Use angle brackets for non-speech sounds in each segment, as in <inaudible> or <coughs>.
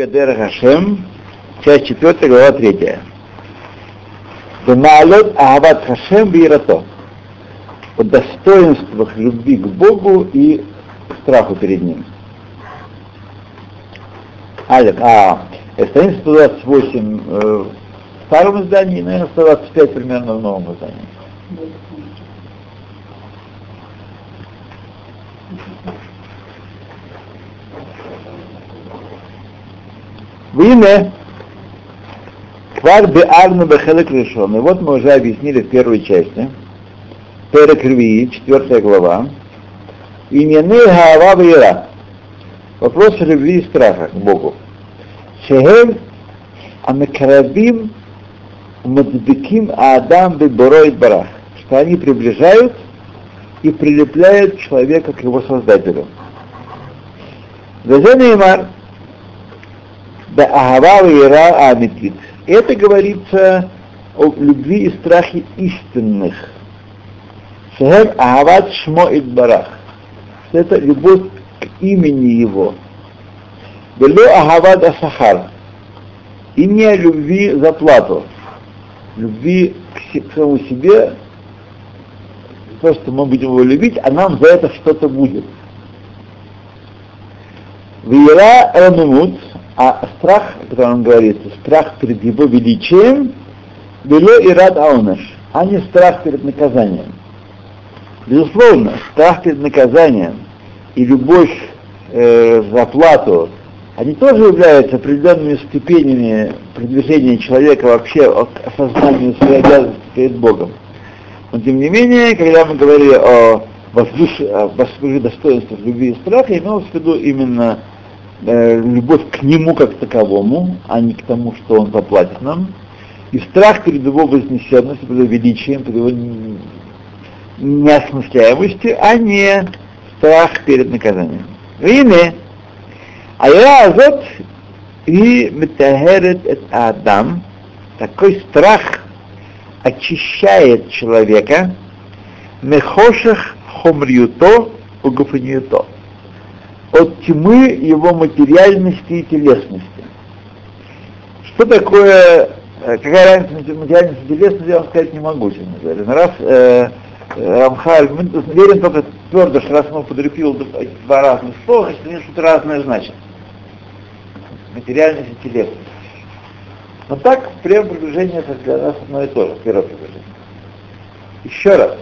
Гадер Хашем, часть 4, глава 3. Бемаалот Агават Хашем Бирато. О достоинствах любви к Богу и страху перед Ним. Алиф, а, страница 128 э, в старом издании, наверное, 125 примерно в новом издании. Вине Квар Беарну Бехелек решен. И вот мы уже объяснили в первой части. Перек Рви, четвертая глава. Имены Хаава Ира. Вопрос любви и страха к Богу. Шехем Амекарабим Мадбеким Адам Бебороид Барах. Что они приближают и прилепляют человека к его создателю. Везенеймар да Агава Ира Амитит. Это говорится о любви и страхе истинных. Шехем Агават Шмо Идбарах. Это любовь к имени его. Вело Агават Асахар. И не любви за плату. Любви к самому себе, просто мы будем его любить, а нам за это что-то будет. Вера Рамимут, а страх, о котором он говорит, страх перед его величием, было и рад аунаш, а не страх перед наказанием. Безусловно, страх перед наказанием и любовь э, за плату, они тоже являются определенными ступенями продвижения человека вообще к осознанию своей обязанности перед Богом. Но тем не менее, когда мы говорили о воздушных достоинствах любви и страха, имелось в виду именно э, любовь к нему как таковому, а не к тому, что он заплатит нам, и страх перед его вознесенностью, перед его величием, перед его неосмысляемостью, а не страх перед наказанием. Вине, а я азот и метагерет это Адам, такой страх очищает человека, мехошах хомриюто угуфаниюто от тьмы его материальности и телесности. Что такое, э, какая разница между материальностью и телесностью, я вам сказать не могу. Но раз э, Рамхаль, мы верим только твердо, что раз он употребил два разных слова, значит, они что-то разное значит. Материальность и телесность. Но так, прямое приближение это для нас одно и то же, первое приближение. Еще раз.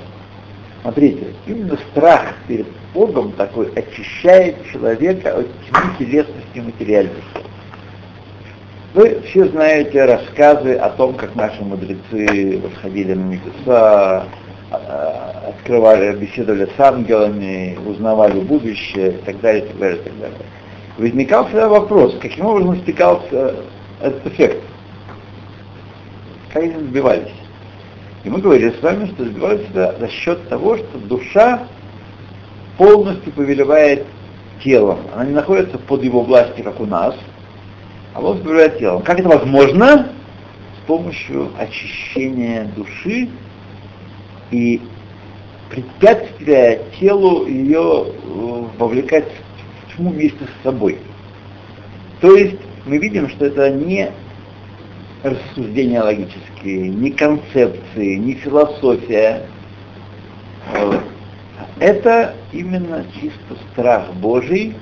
Смотрите, именно страх перед Богом такой очищает человека от тьмы телесности материальности. Вы все знаете рассказы о том, как наши мудрецы восходили на небеса, а, открывали, беседовали с ангелами, узнавали будущее и так далее, и так далее, и так далее. Возникал всегда вопрос, каким образом стекался этот эффект? Как они добивались? И мы говорили с вами, что добиваются за счет того, что душа полностью повелевает телом. Она не находится под его властью, как у нас, а он повелевает телом. Как это возможно? С помощью очищения души и препятствия телу ее э, вовлекать в тьму вместе с собой. То есть мы видим, что это не рассуждения логические, ни концепции, ни философия. Это именно чисто страх Божий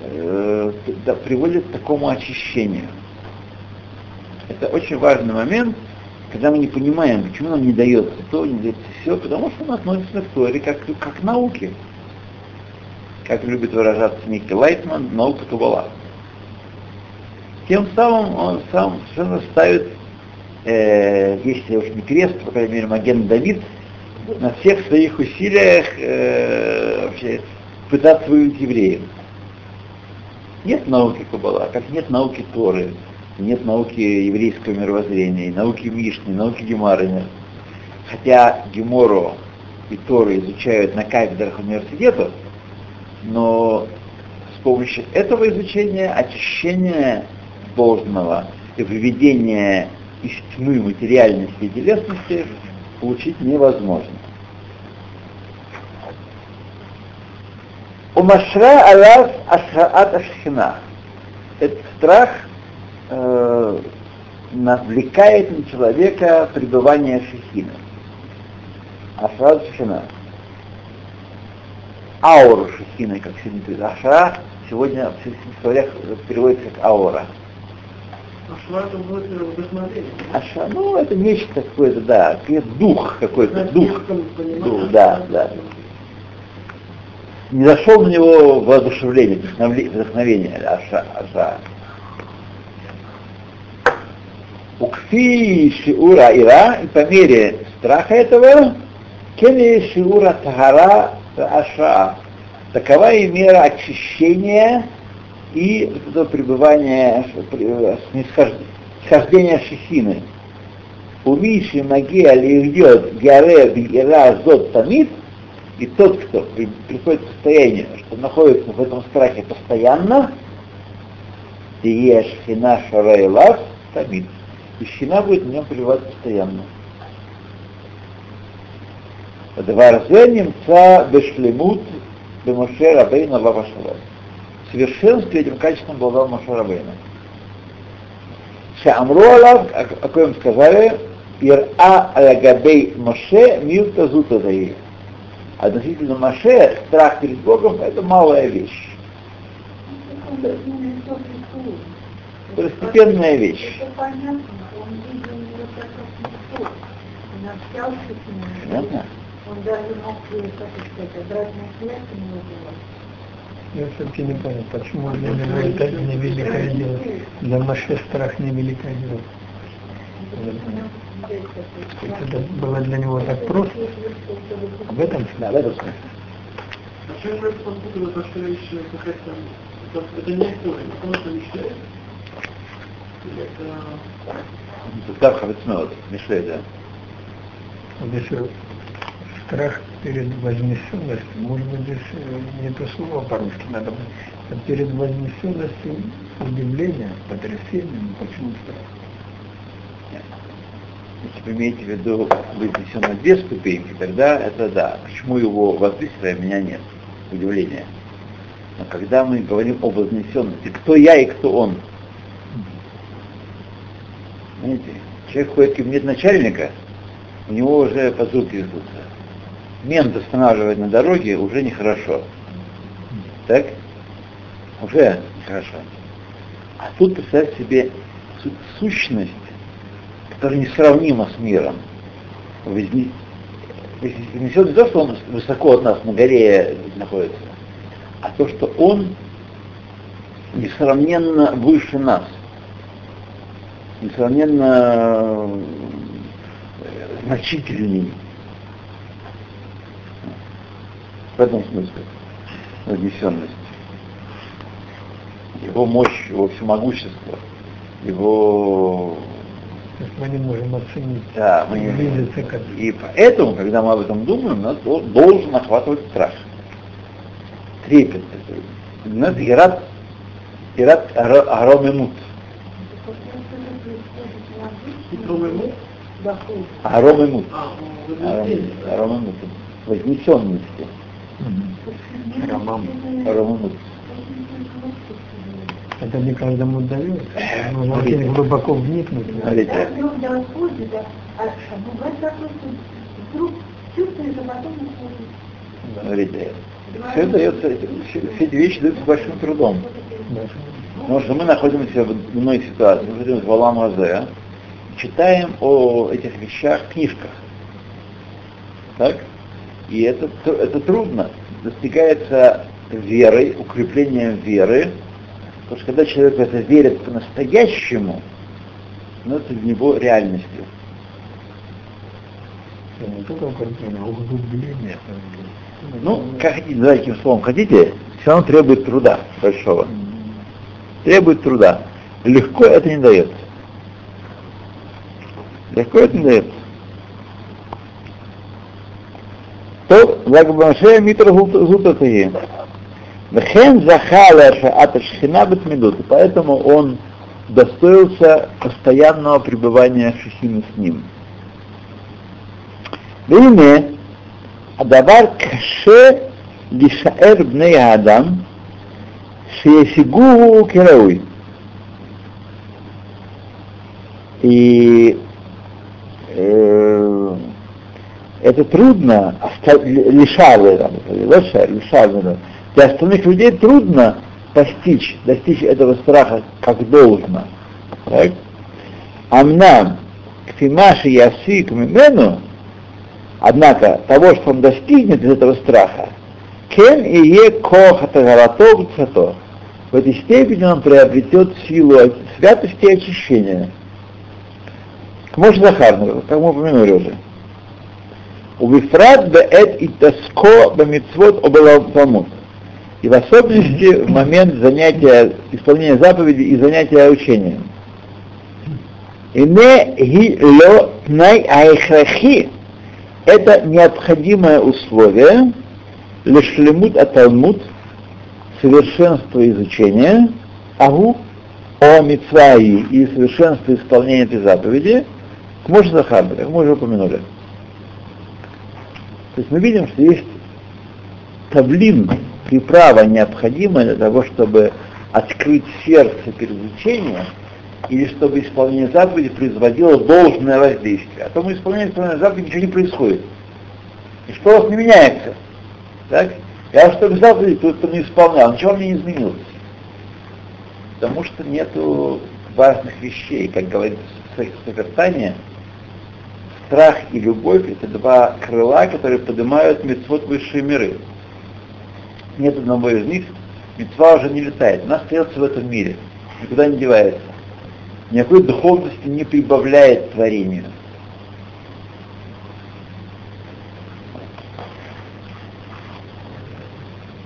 э, приводит к такому очищению. Это очень важный момент, когда мы не понимаем, почему нам не дается то, не дается все, потому что он относится к Торе как, как к науке. Как любит выражаться Ники Лайтман, наука Каббала. Тем самым он сам совершенно ставит, э, если уж не крест, по крайней мере, Маген Давид, на всех своих усилиях э, вообще пытаться выявить евреев. Нет науки Каббала, как нет науки Торы, нет науки еврейского мировоззрения, науки Мишны, науки Гемары Хотя Гемору и Торы изучают на кафедрах университетов, но с помощью этого изучения очищения должного и выведения из тьмы материальности и телесности получить невозможно. У Машра Алас Ашраат Ашхина. этот страх э, навлекает на человека пребывание шехины. Ашра шехина. Ауру шехины, как сегодня говорит. Ашра сегодня в словарях переводится как аура. Ашра это будет вдохновение. Аша, ну это нечто какое-то, да, дух какой-то, дух. Дух, да, да. Не зашел на него воодушевление, вдохновение, аша, аша. Укфи шиура ира, и по мере страха этого, кели шиура тагара аша. Такова и мера очищения и это пребывание, схождение шехины. У Миши Магия льет Гяре Ира Зот Тамид, и тот, кто приходит к состоянию, что находится в этом страхе постоянно, Тие Шхина Шарайлав Тамид, и шхина будет в нем пребывать постоянно. Дварзе немца бешлемут бемоше рабейна лавашалай совершенстве этим качеством обладал Моше Рабейна. Шамру Алав, о коем сказали, Ира Алягабей Моше Милта Зутадаи. Относительно Моше, страх перед Богом – это малая вещь. Второстепенная вещь. Понятно? Он даже мог, как сказать, обратную связь у него была. Я все-таки не понял, почему для него это не великое дело. Для Маше страх не великое дело. Это было для него так просто. В этом Да, в этом смысле. А чем это попутано, то, что еще какая-то... Это не история, потому что мечтает? Это... Так, Хавицмеот, Мишлей, да. Здесь страх перед вознесенностью, может быть, здесь не то слово по-русски надо быть, а перед вознесенностью удивления, потрясения, ну почему страх? Если вы имеете в виду вознесен на две ступеньки, тогда это да. Почему его возвысили, а меня нет? Удивление. Но когда мы говорим о вознесенности, кто я и кто он? Знаете, человек ходит, нет начальника, у него уже позорки везутся мент останавливать на дороге уже нехорошо. Так? Уже нехорошо. А тут представь себе сущность, которая несравнима с миром. Вознесет не то, что он высоко от нас на горе находится, а то, что он несравненно выше нас, несравненно значительней в этом смысле вознесенность. Его мощь, его всемогущество, его... То есть мы не можем оценить, да, мы не... к И поэтому, когда мы об этом думаем, нас должен охватывать страх. Трепет. У нас ират, ират аромемут. Аромемут. Аромемут. Вознесенности. Рамам. Рамамут. Это не каждому дается. Нужно очень глубоко вникнуть. Смотрите. Смотрите. Все дается, все, все эти вещи даются большим трудом. Потому что мы находимся в иной ситуации. Мы находимся в Алам Азе, читаем о этих вещах в книжках. Так? И это, это трудно. Достигается верой, укреплением веры. Потому что когда человек это верит по-настоящему, ну, это для него реальностью. А углубление. Ну, как хотите, называйте каким словом хотите, все равно требует труда большого. Требует труда. Легко это не дается. Легко это не дается. То, Лагбанше Митра Зутатые. Вехен захала шаата шхина бетмидут, поэтому он достоился постоянного пребывания шахины с ним. Вине, адавар каше лишаэр бней адам, шеесигуву керауй. И э, это трудно, лишавы, там, лишавы, для остальных людей трудно постичь, достичь этого страха как должно. Так? Амнам, кфимаши ясик мимену, однако того, что он достигнет из этого страха, кен и е кох в этой степени он приобретет силу святости и очищения. Может Захарну, как мы упомянули уже. Убифрат беэт и таско бамитцвот обаламут. И в особенности в момент занятия, исполнения заповеди и занятия учением. И не ги ло тнай айхрахи. Это необходимое условие, лешлемут аталмут, совершенство изучения, агу, о мицваи и совершенство исполнения этой заповеди, может Захарда, как мы уже упомянули. То есть мы видим, что есть таблин, приправа необходимая для того, чтобы открыть сердце перед учением, или чтобы исполнение заповеди производило должное воздействие. А то мы исполняем исполнение заповеди, ничего не происходит. И что у вас не меняется? Так? Я что то, кто не исполнял, ничего мне не изменилось. Потому что нету важных вещей, как говорится в Сокертане, страх и любовь — это два крыла, которые поднимают мецвод высшие миры. Нет одного из них, мецва уже не летает, она остается в этом мире, никуда не девается. Никакой духовности не прибавляет творению.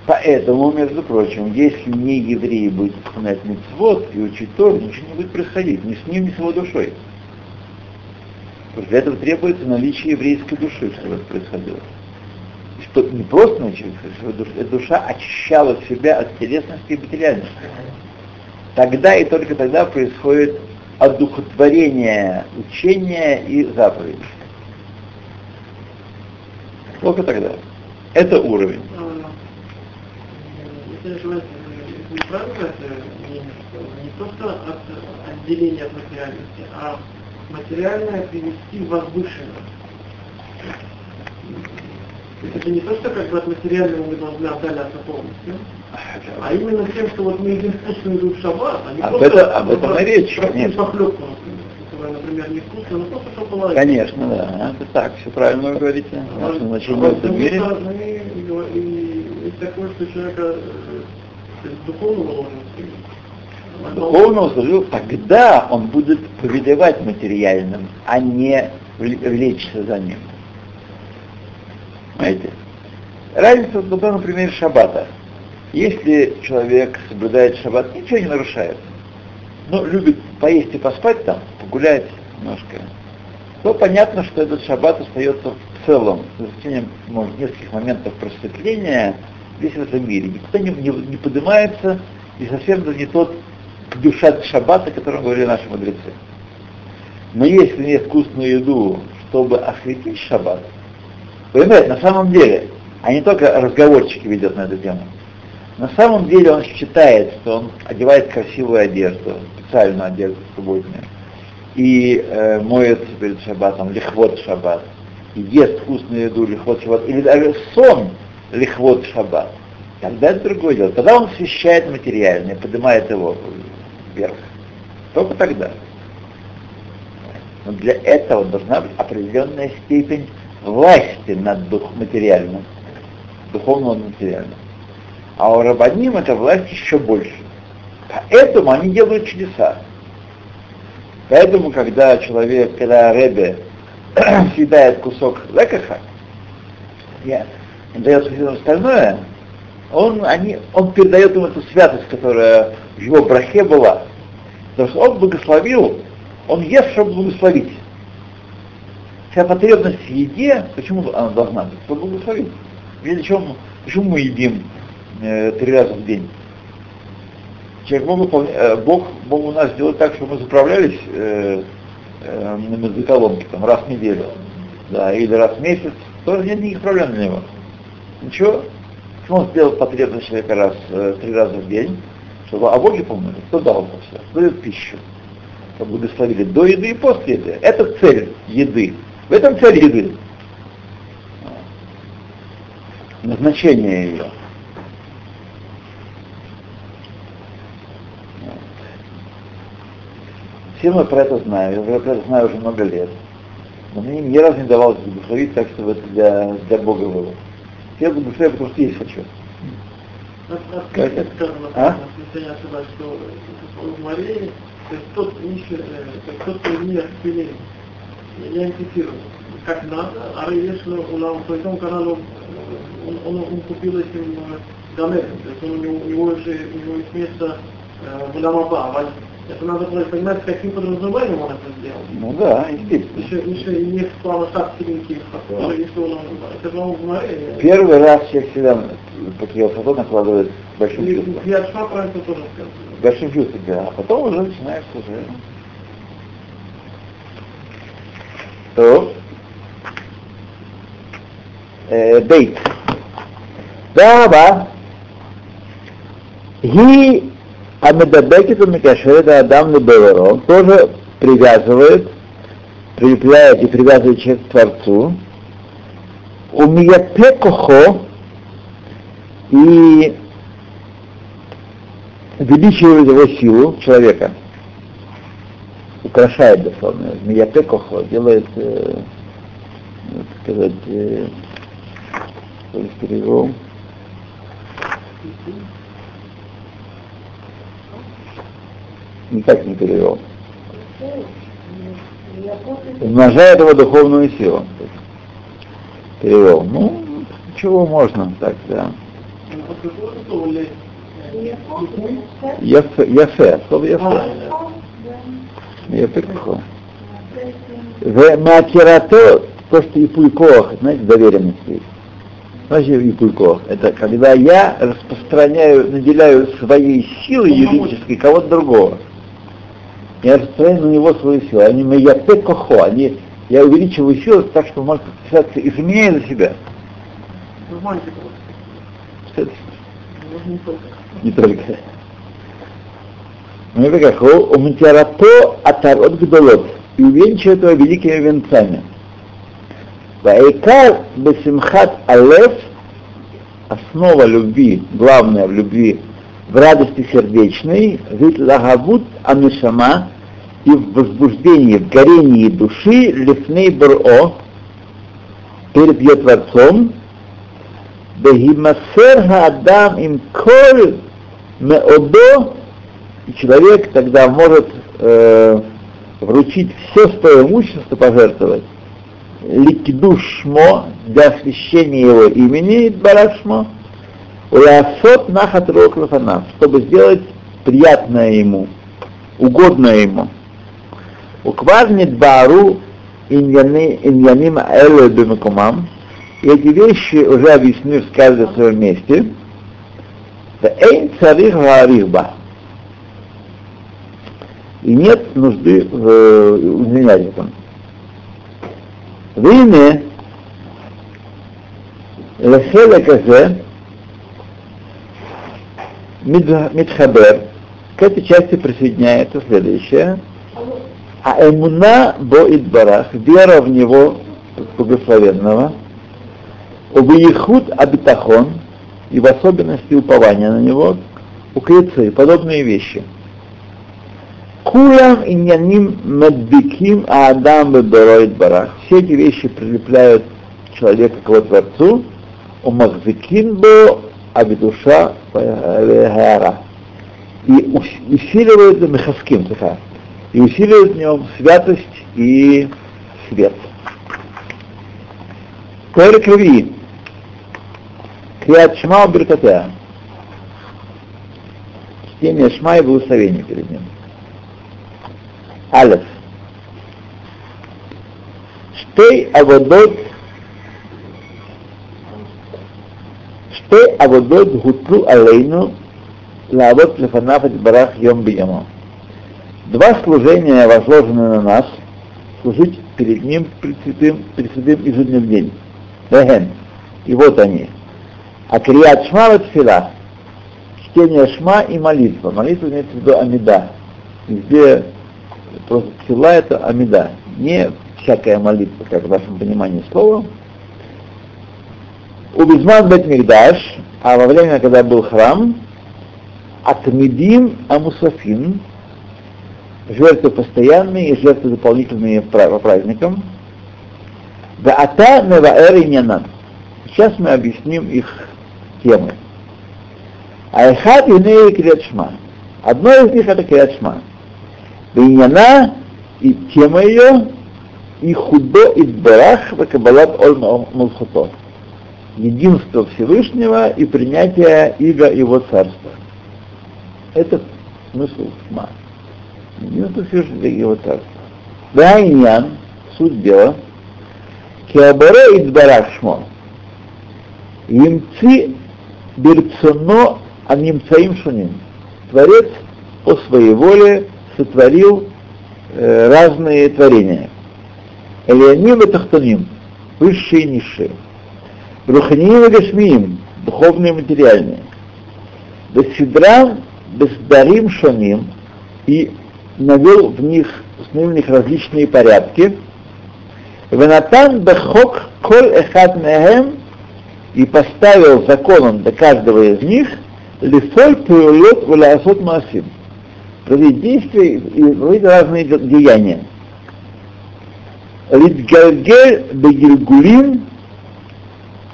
Поэтому, между прочим, если не еврей будет исполнять мецвод и учить Тору, ничего не будет происходить, ни с ним, ни с его душой. Для этого требуется наличие еврейской души, чтобы это происходило. Что не просто наличие, чтобы эта душа очищала себя от телесности и материальности. Тогда и только тогда происходит одухотворение учения и заповедей. Только тогда. Это уровень. Правильно, это не, просто от отделения от материальности, а материальное привести в возвышенное. Это не то, что как бы от материального мы должны отдаляться полностью, а именно тем, что вот мы едим вкусную еду в шаббат, а не об просто... Это, об этом и речь, конечно. Похлебку, которая, например, не вкусная, но просто шоколад. Конечно, да. Это так, все правильно вы говорите. А Наше значение в мире. и, и есть такое, что человека э, духовного должен Духовного служил, тогда он будет повелевать материальным, а не вл- влечься за ним. Понимаете? Разница, например, на примере шаббата. Если человек соблюдает шаббат, ничего не нарушает, но любит поесть и поспать там, погулять немножко, то понятно, что этот шаббат остается в целом, за исключением может, нескольких моментов просветления, весь в этом мире. Никто не, не, не поднимается, и совсем это не тот душа шаббата, о котором говорили наши мудрецы. Но если не вкусную еду, чтобы осветить шаббат, понимаете, на самом деле, а не только разговорчики ведет на эту тему, на самом деле он считает, что он одевает красивую одежду, специальную одежду субботнюю, и э, моется перед шаббатом, лихвот шаббат, и ест вкусную еду, лихвот шаббат, или даже сон лихвот шаббат. Тогда это другое дело. Тогда он освещает материальное, поднимает его вверх. Только тогда. Но для этого должна быть определенная степень власти над дух материальным, духовного над материальным. А у рабаним эта власть еще больше. Поэтому они делают чудеса. Поэтому, когда человек, когда Ребе <coughs> съедает кусок лекаха, он дает все остальное, он, они, он передает ему эту святость, которая в его брахе была. Потому что он благословил, он ест, чтобы благословить. Вся потребность в еде, почему она должна быть? Чтобы благословить. Ведь почему, почему мы едим э, три раза в день? Человек Бог, э, Бог, Бог у нас делает так, чтобы мы заправлялись э, э, на бензоколонке там, раз в неделю, да, или раз в месяц, тоже нет никаких проблем для него. Ничего. Почему он сделал потребность человека раз, э, три раза в день, чтобы о Боге помнили? Кто дал это все? Кто дает пищу? благословили до еды и после еды. Это цель еды. В этом цель еды. Назначение ее. Все мы про это знаем, я про это знаю уже много лет. Но мне ни разу не давалось благословить так, чтобы это для, для Бога было. Я благословляю, потому что есть хочу. Как это а? в то есть тот нищий, тот, кто не распыление. Я цитирую. Как надо, а если он по этому каналу он, он, он купил этим гамером, то есть он, у него у него есть место в Ламаба, это надо понимать, каким подразумением он это сделал. Ну да, естественно. Еще, еще не в планах акцийных, да. если он, это же море. Первый раз человек всегда такие фото накладывает большим и, чувством. Я про это тоже сказал. Большим чувством, да. А потом уже начинаешь уже. То. Э, бейт. Да, He а медабекет у Микашеда Адам Лебеверо тоже привязывает, прилепляет и привязывает человек к Творцу. У Мияпекохо и увеличивает его силу человека. Украшает дословно. Мияпекохо делает, э, сказать, э, перевел. Никак не перевел. Умножает его духовную силу. Перевел. Ну, чего можно так, да. Яфе, яфе, слово яфе. Яфе какое? В Макерато, то, что и пулькох, знаете, доверенность есть. Значит, ипулькох. Это когда я распространяю, наделяю своей силой юридической кого-то другого я распространяю на него свою силу. Они маяпе кохо, они, я увеличиваю силу так, что может подписаться, изменяя за себя. Не только. Мы как у Митярато Атарот Гдолот и увенчивает его великими венцами. Вайкар Бесимхат Алеф основа любви, главное в любви в радости сердечной, вид лагавут анушама и в возбуждении, в горении души лифней бро перед ее Творцом, Бехимасер Адам им коль меодо, и человек тогда может э, вручить все свое имущество, пожертвовать, ликидушмо для освящения его имени, барашмо, Улясот нахат рохлафанав, чтобы сделать приятное ему, угодное ему. Укварнит бару иньяним элэ бимакумам. И эти вещи уже объясню в каждом своем месте. Эйн царих варихба. И нет нужды в э, изменять этом. Вине лехеле Мидхабер, к этой части присоединяется следующее. А эмуна бо барах, вера в него благословенного, убиехуд абитахон, и в особенности упование на него, укрецы, подобные вещи. Кулам иньяним медбиким аадам бебероид барах. Все эти вещи прилепляют человека к его Творцу, умахзикин бо Абидуша Гара. И усиливает Мехаским, и усиливает в нем святость и свет. Перек Реви. Криат Шма Беркатеа. Чтение Шма и благословение перед ним. Алеф. Штей Аводот Ште аводот гутру алейну лавот лефанаф барах йом биямо. Два служения возложены на нас, служить перед ним пресвятым, пресвятым изо дня в день. Веген. И вот они. А крият шма тфила, чтение шма и молитва. Молитва имеется в виду амида. Везде Просто тфила это амида, не всякая молитва, как в вашем понимании слова. У Безман Бет Мигдаш, а во время, когда был храм, Атмидим Амусафин, жертвы постоянные и жертвы дополнительные по праздникам, да ата неваэр Сейчас мы объясним их темы. Айхат Юней Криадшма. Одно из них это Криадшма. Бейняна и тема ее и худо и барах вакабалат оль мулхуто. Единство Всевышнего и принятие иго его царства. Это смысл шма. Единство Всевышнего и его царства. Дайнян, суть дела, киабаре и барах шмо. Емци берцоно анимцаим шуним. Творец по своей воле сотворил э, разные творения. Элеоним и Тахтаним, высшие и низшие. Руханиим и Гашмиим, духовные и материальные. Бесидрам, Бесдарим Шаним, и навел в них, установил в них различные порядки. Венатан Бехок Коль Эхат Мехем и поставил законом для каждого из них Лифоль Пуэлот Валясот Масим проводить действия и проводить разные деяния. Литгальгель Бегильгулин,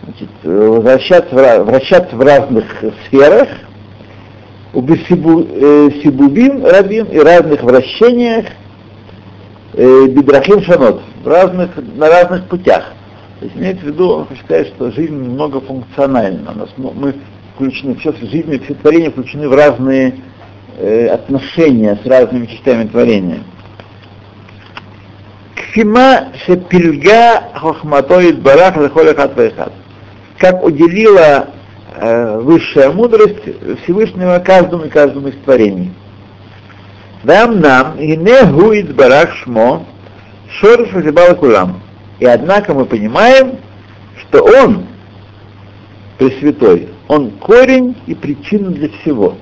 значит, вращаться, вращаться в разных сферах, Сибубим Рабим и разных вращениях э, Бидрахим Шанот, разных, на разных путях. То есть имеется в виду, он сказать, что жизнь многофункциональна. У нас, мы включены, все жизни, все творения включены в разные э, отношения с разными частями творения. Кфима шепильга хохматоид барах захолехат вайхат. Как уделила э, высшая мудрость Всевышнего каждому и каждому из творений. Дам нам и не гуид барах шмо шорш кулам. И однако мы понимаем, что он, Пресвятой, он корень и причина для всего.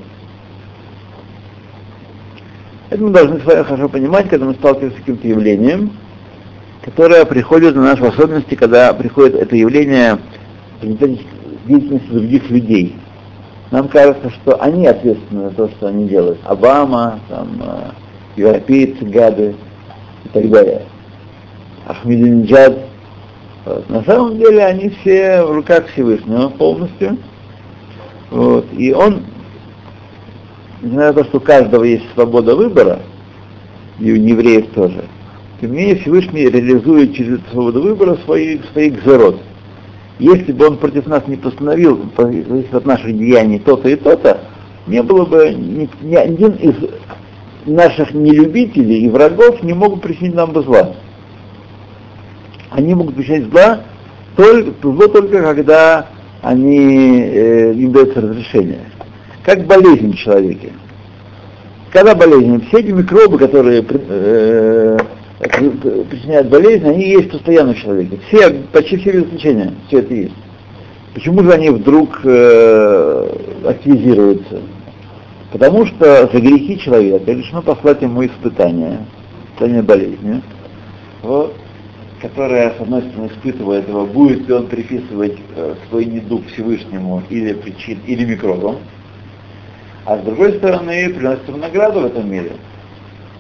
Это мы должны с вами хорошо понимать, когда мы сталкиваемся с каким-то явлением, которое приходит на нас в особенности, когда приходит это явление в деятельности других людей. Нам кажется, что они ответственны за то, что они делают. Обама, там, э, европейцы, гады и так далее. Ахмединджад. Вот. На самом деле они все в руках Всевышнего полностью. Вот. И он несмотря на то, что у каждого есть свобода выбора, и у евреев тоже, тем не менее Всевышний реализует через свободу выбора свои, свои гзерот. Если бы он против нас не постановил, зависит от наших деяний, то-то и то-то, не было бы ни, ни один из наших нелюбителей и врагов не мог причинить нам бы зла. Они могут причинить зла только, зло только когда они, э, им дается разрешение как болезнь в человеке. Когда болезнь, все эти микробы, которые э, причиняют болезнь, они есть постоянно в человеке. Все, почти все без исключения, все это есть. Почему же они вдруг э, активизируются? Потому что за грехи человека решено послать ему испытание, испытание болезни, вот, которое, с одной стороны, испытывает его, будет ли он приписывать э, свой недуг Всевышнему или, причин, или микробам, а с другой стороны приносит ему награду в этом мире.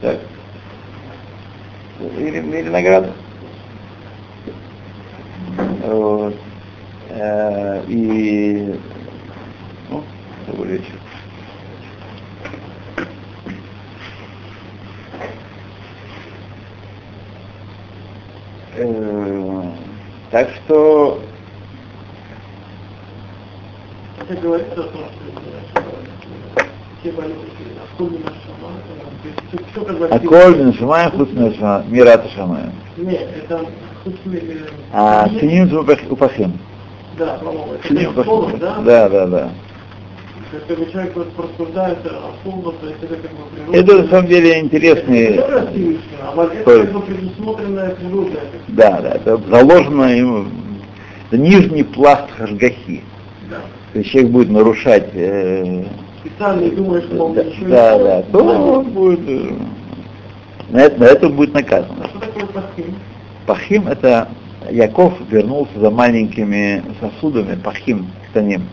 Так. Или, или награду. Вот. Э, и ну, речь. Э, так что это том, что Аколь Миншамаем Хуц Мирата Шамаем. Нет, это А Синим Упахим. Да. Синим Упахим. Да, да, да. Когда человек вот просуждается о полном, то есть это как бы природа. Это на самом деле интересный... Это а это как бы предусмотренная природа. Да, да, это заложено ему... Нижний пласт хашгахи. Да. То есть человек будет нарушать э, специально и думает, что он да, еще да, да, то он будет... На это, на это будет наказан. А что такое пахим? Пахим это Яков вернулся за маленькими сосудами, пахим, станим,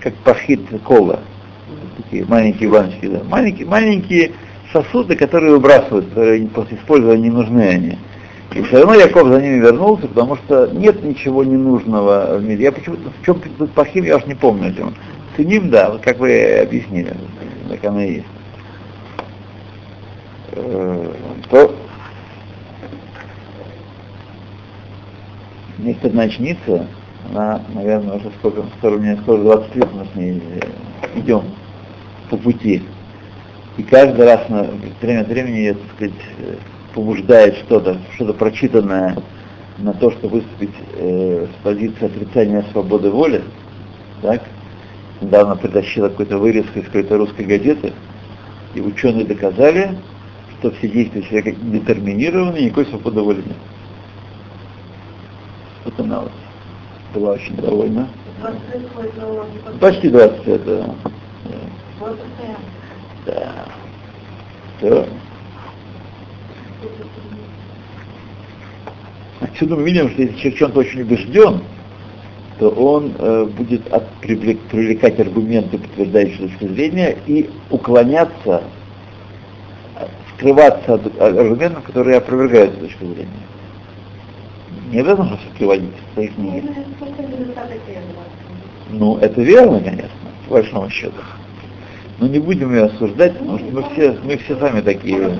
как пахит кола. Такие маленькие баночки, да. Маленькие, маленькие сосуды, которые выбрасывают, которые после использования не нужны они. И все равно Яков за ними вернулся, потому что нет ничего ненужного в мире. Я почему-то, в чем тут пахим, я уж не помню этим. Ценим, да, вот как вы объяснили, так оно и есть. Э, то мне кстати, начнется, она, наверное, уже сколько, скоро, мне скоро 20 лет мы с ней э, идем по пути. И каждый раз на время от времени я, так сказать, э, побуждает что-то, что-то прочитанное на то, чтобы выступить э, с позиции отрицания свободы воли, так, недавно притащила какой-то вырезку из какой-то русской газеты, и ученые доказали, что все действия человека детерминированы, никакой свободы воли нет. Вот она вот была очень довольна. Почти 20 лет, да. Да. Все. Отсюда мы видим, что если человек чем-то очень убежден, то он э, будет от, привлек, привлекать аргументы, подтверждающие точку зрения, и уклоняться, скрываться от аргументов, которые опровергают точку зрения. Не обязательно что приводить в своих книгах. Ну, это верно, конечно, по большому счету. Но не будем ее осуждать, потому что мы все, мы все сами такие.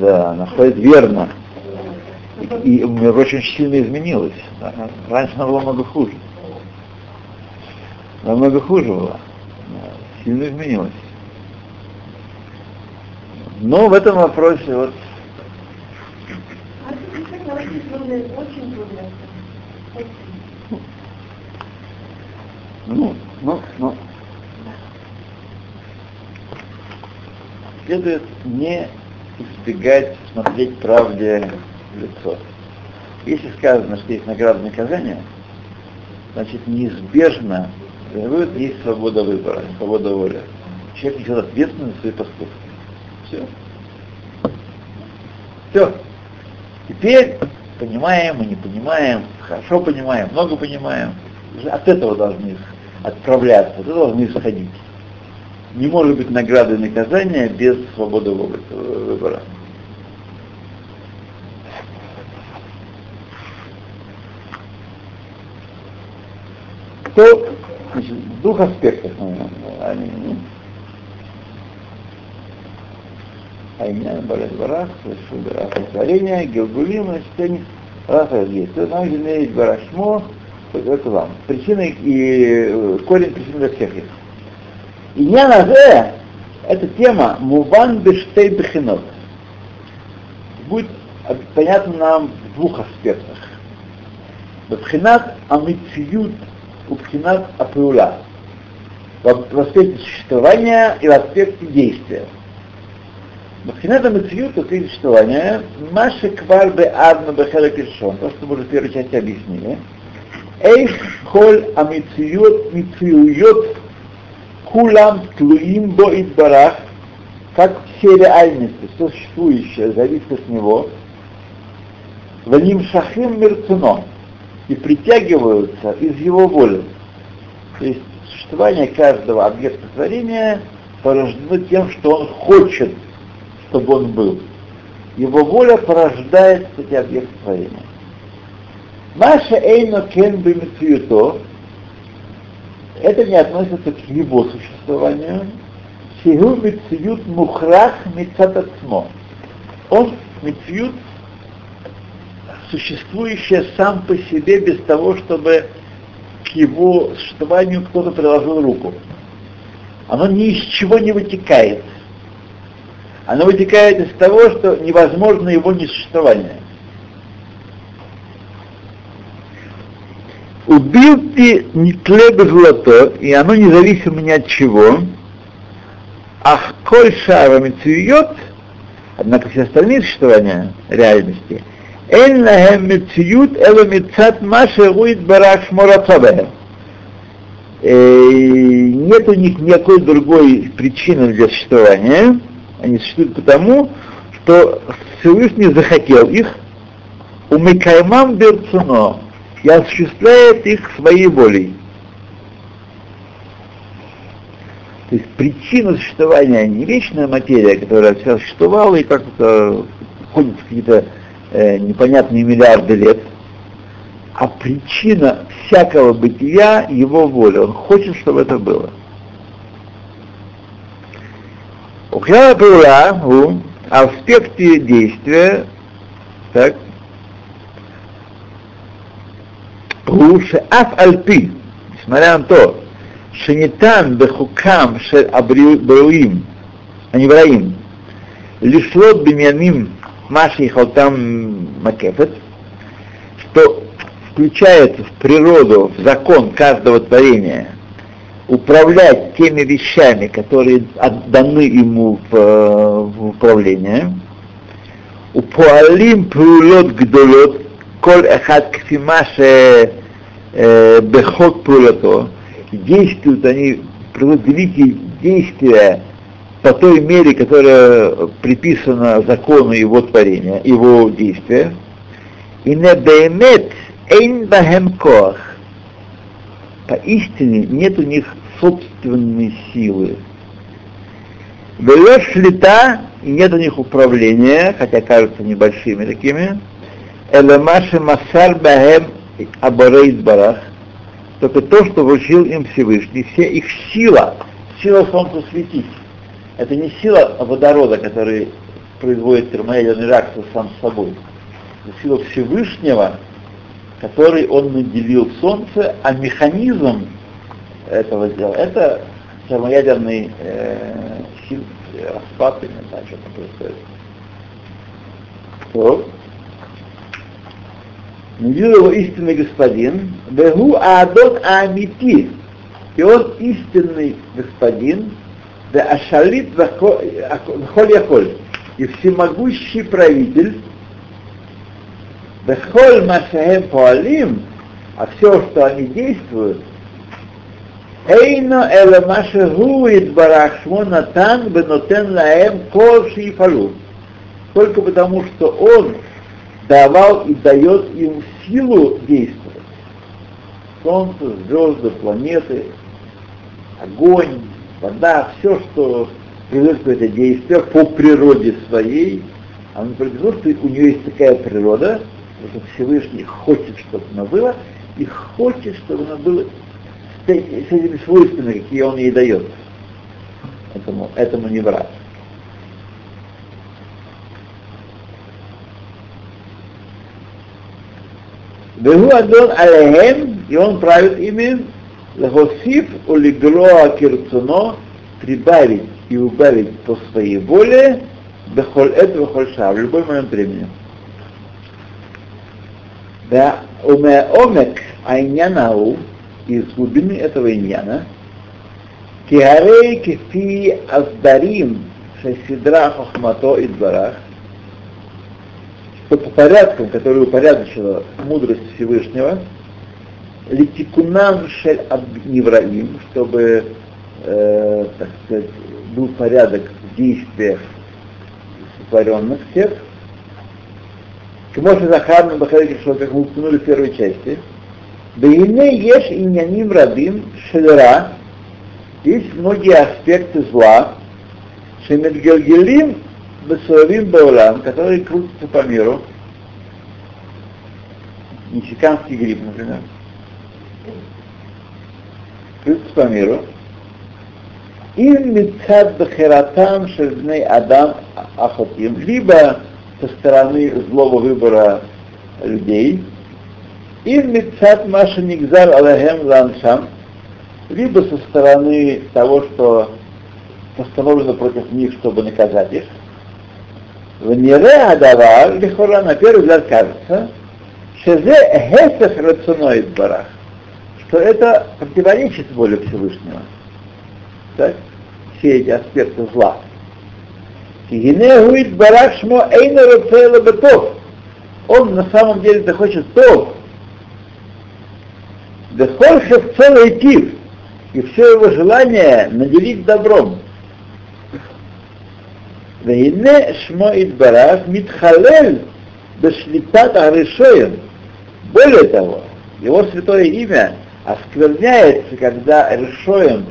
Да, находит верно. И, и мир очень сильно изменилось. Раньше она была много хуже. Намного хуже была. Сильно изменилось. Но в этом вопросе вот ну, ну, ну. Следует не избегать смотреть правде в лицо. Если сказано, что есть награда наказания, значит неизбежно есть свобода выбора, свобода воли. Человек несет ответственность за свои поступки. Все. Все. Теперь понимаем, мы не понимаем, хорошо понимаем, много понимаем. От этого должны отправляться, от этого должны исходить. Не может быть награды и наказания без свободы выбора. То, значит, в двух аспектах, они, Айнян, Барат Барах, творение, Гилгулим, значит, они раз есть. То нам есть Барашмо, это вам. Причина и корень причин для всех есть. И я на эта тема Муван Бештей Бехинот. Будет понятно нам в двух аспектах. Бхинат Амициют Убхинат Апиула. В аспекте существования и в аспекте действия. Бхината Мациют, это существование, Маша Квар Бе Адна Бехела Киршон, то, что мы уже в первой части объяснили. Эйх Холь Амициют Мициует Кулам Тлуим Бо Барах, как все реальности, все существующее, зависит от него, Ваним Шахим Мерцуно, и притягиваются из его воли. То есть существование каждого объекта творения порождено тем, что он хочет чтобы он был. Его воля порождает эти объекты творения. Маша Эйно Кен Бимитсуюто, это не относится к его существованию. Сигу Митсуют Мухрах Митсатацмо. Он Митсуют существующее сам по себе без того, чтобы к его существованию кто-то приложил руку. Оно ни из чего не вытекает оно вытекает из того, что невозможно его несуществование. Убил ты нетле золото, и оно независимо ни от чего, ах коль шара мецует, однако все остальные существования реальности, אין להם מציאות אלא מצד מה שהוא יתברך שמו Нет у них никакой другой причины для существования, они существуют потому, то Всевышний захотел их, у Микаймам Берцуно, и осуществляет их своей волей. То есть причина существования не вечная материя, которая вся существовала и как-то ходит какие-то э, непонятные миллиарды лет, а причина всякого бытия его воля. Он хочет, чтобы это было. Ухляла Паула в аспекте действия, так, Руше Аф Альпи, несмотря на то, Шенитан Бехукам Шель Абруим, Анивраим, Лишлот Беньямим Маши Халтам Макефет, что включается в природу, в закон каждого творения, управлять теми вещами, которые отданы ему в, в управление, у Пуалим Пулот Гдолот, Коль Эхад Кфимаше Бехот Пулото, действуют они, проводят великие действия по той мере, которая приписана закону его творения, его действия, и не беймет эйн бахем коах. Поистине нет у них собственной силы. Велеш лета, и нет у них управления, хотя кажутся небольшими такими. Эламаши масар бахем абарейт барах. Только то, что вручил им Всевышний, все их сила, сила солнца светить. Это не сила водорода, который производит термоядерную реакцию сам с собой. Это сила Всевышнего, который он наделил Солнце, а механизм этого дела, это термоядерный э, сил, распад, не знаю, что там происходит. То. Его истинный господин, Бегу Аадон Амити, и он истинный господин, да Ашалит Вахоль Яхоль, и всемогущий правитель, Бехоль Машаем Пуалим, а все, что они действуют, Эйно Эла Машаху Идбарах Шмонатан Бенотен Лаэм Кол Шиифалу. Только потому, что он давал и дает им силу действовать. Солнце, звезды, планеты, огонь, вода, все, что производит какое-то действие по природе своей, потому что у нее есть такая природа, что Всевышний хочет, чтобы она была, и хочет, чтобы она была с, этими свойствами, какие он ей дает. Этому, этому не брать. Вегу Адон Алехем, и он правит ими, Лехосиф улиглоа кирцуно, прибавить и убавить по своей воле, бехоль это бехоль ша, в любой момент времени. Да, уме омек айнянау, из глубины этого иньяна, киарей кефи аздарим шесидра хохмато и дворах, по порядкам, которые упорядочила мудрость Всевышнего, литикунам шель невраим, чтобы, э, так сказать, был порядок в действиях сотворенных всех. Кмоша Захарна Бахарик что как мы упомянули в первой части. Бейне ешь иньяним радим шелера. Есть многие аспекты зла. Шемедгельгелим Бесуавим Баулам, которые крутятся по миру. Мексиканский гриб, например по миру, им митцад бахератам шельбней адам ахотим, либо со стороны злого выбора людей, им митцад маша нигзар алахем ланшам, либо со стороны того, что постановлено против них, чтобы наказать их. В нере адавар, лихора, на первый взгляд кажется, шезе хесах рационоид барах то это противоречит воле Всевышнего. Так? Все эти аспекты зла. Гинегуит барашмо эйнеру целобетов. Он на самом деле-то хочет тов. Дехольшев целый тиф. И все его желание наделить добром. Вейне шмо идбараш митхалель бешлитат арешоем. Более того, его святое имя оскверняется, когда решоем,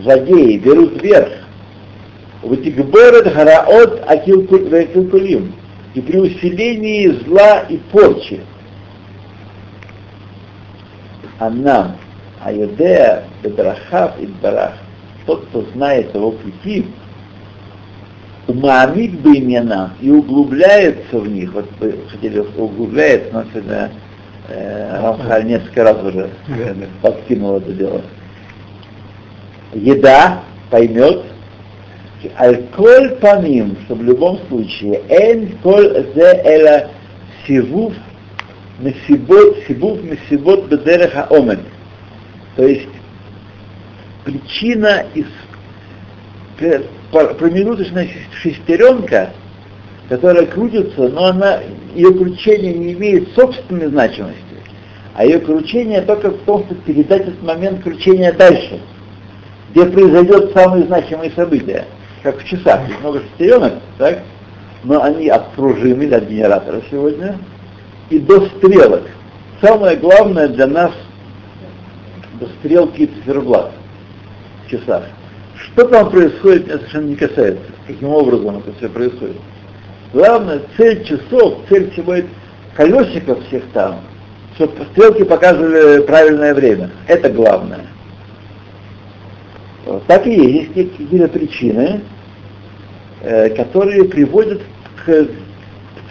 злодеи берут верх. Ватигборет хараот акилкулим и при усилении зла и порчи. А нам, Айодея Бедрахав и Барах, тот, кто знает его пути, умамит бы имена и углубляется в них, вот хотели углубляется, но сегодня Рамхаль несколько раз уже подкинул это дело. Еда поймет, аль-коль паним, что в любом случае, эн коль зе эла сивув месибот, сибув месибот бедереха омен. То есть причина из промежуточная шестеренка, которая крутится, но она, ее кручение не имеет собственной значимости, а ее кручение только в том, чтобы передать этот момент кручения дальше, где произойдет самые значимые события, как в часах. Есть много шестеренок, так? но они от пружины, от генератора сегодня, и до стрелок. Самое главное для нас до стрелки циферблат в часах. Что там происходит, меня совершенно не касается, каким образом это все происходит. Главное, цель часов, цель всего колесиков всех там, чтобы стрелки показывали правильное время. Это главное. Вот. Так и есть, есть какие-то причины, э, которые приводят к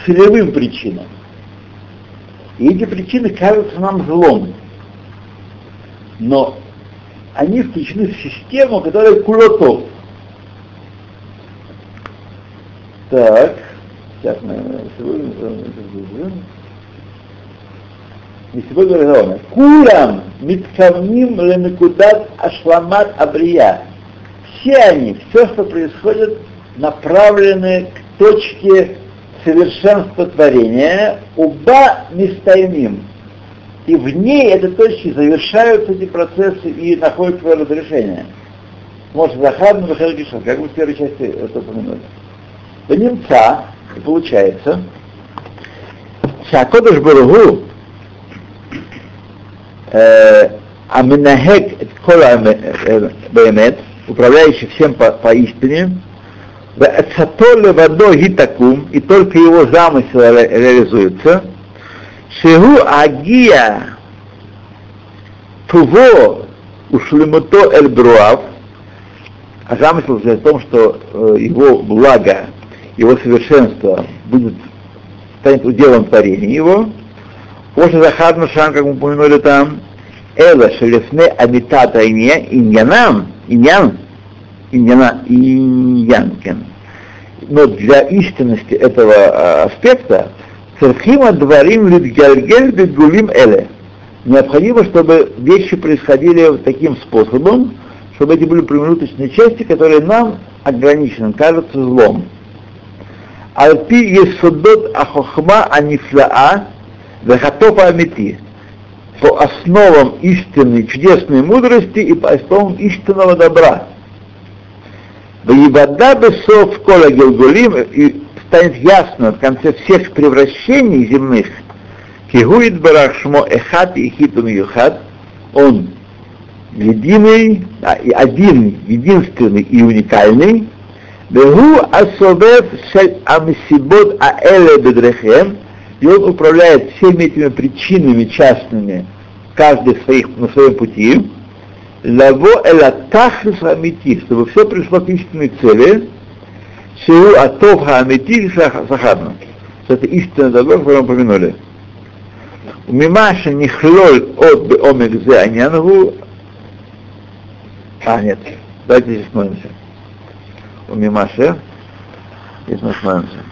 целевым причинам. И эти причины кажутся нам злом. Но они включены в систему, которая кулотов. Так, сейчас мы сегодня не сегодня говорим, Курам миткавним ленекудат ашламат абрия. Все они, все, что происходит, направлены к точке совершенства творения, уба мистаймим, и в ней этой точке завершаются эти процессы и находят свое разрешение. Может, Захарну выходит Гишон, как мы в первой части это упомянули. Немца, и получается, Шакодыш Баругу Аминахек Кола Бемет, управляющий всем по, по истине, водой гитакум, и только его замысел ре, реализуется, Шегу агия туво ушлемуто эль бруав, а замысел в том, что э, его благо, его совершенство будет, станет уделом творения его. После Захарна Шан, как мы упомянули там, Эла шелефне амитата иньянам, иньян, иньяна, иньянкен. Но для истинности этого э, аспекта Церхима дворим литгальгель бегулим эле. Необходимо, чтобы вещи происходили таким способом, чтобы эти были промежуточные части, которые нам ограничены, кажутся злом. Альпи есудот ахохма анифлаа вехатофа амити. По основам истинной чудесной мудрости и по основам истинного добра. Воевода бесов кола гелгулим и станет ясно в конце всех превращений земных, Кигуит Барахшмо Эхат и Хитум Юхат, он единый, один, единственный и уникальный, Бегу Асобев Шель Амсибот Аэле Бедрехем, и он управляет всеми этими причинами частными, каждый своих, на своем пути, Лаво Эла Тахлис чтобы все пришло к истинной цели, Шиу Атов Хаамити Сахарна. Это истинное добро, которое мы упомянули. Мимаша Нихлоль от Беомек Зе Анянгу. А, нет. Давайте здесь смотримся. У Мимаша. Здесь мы смотримся.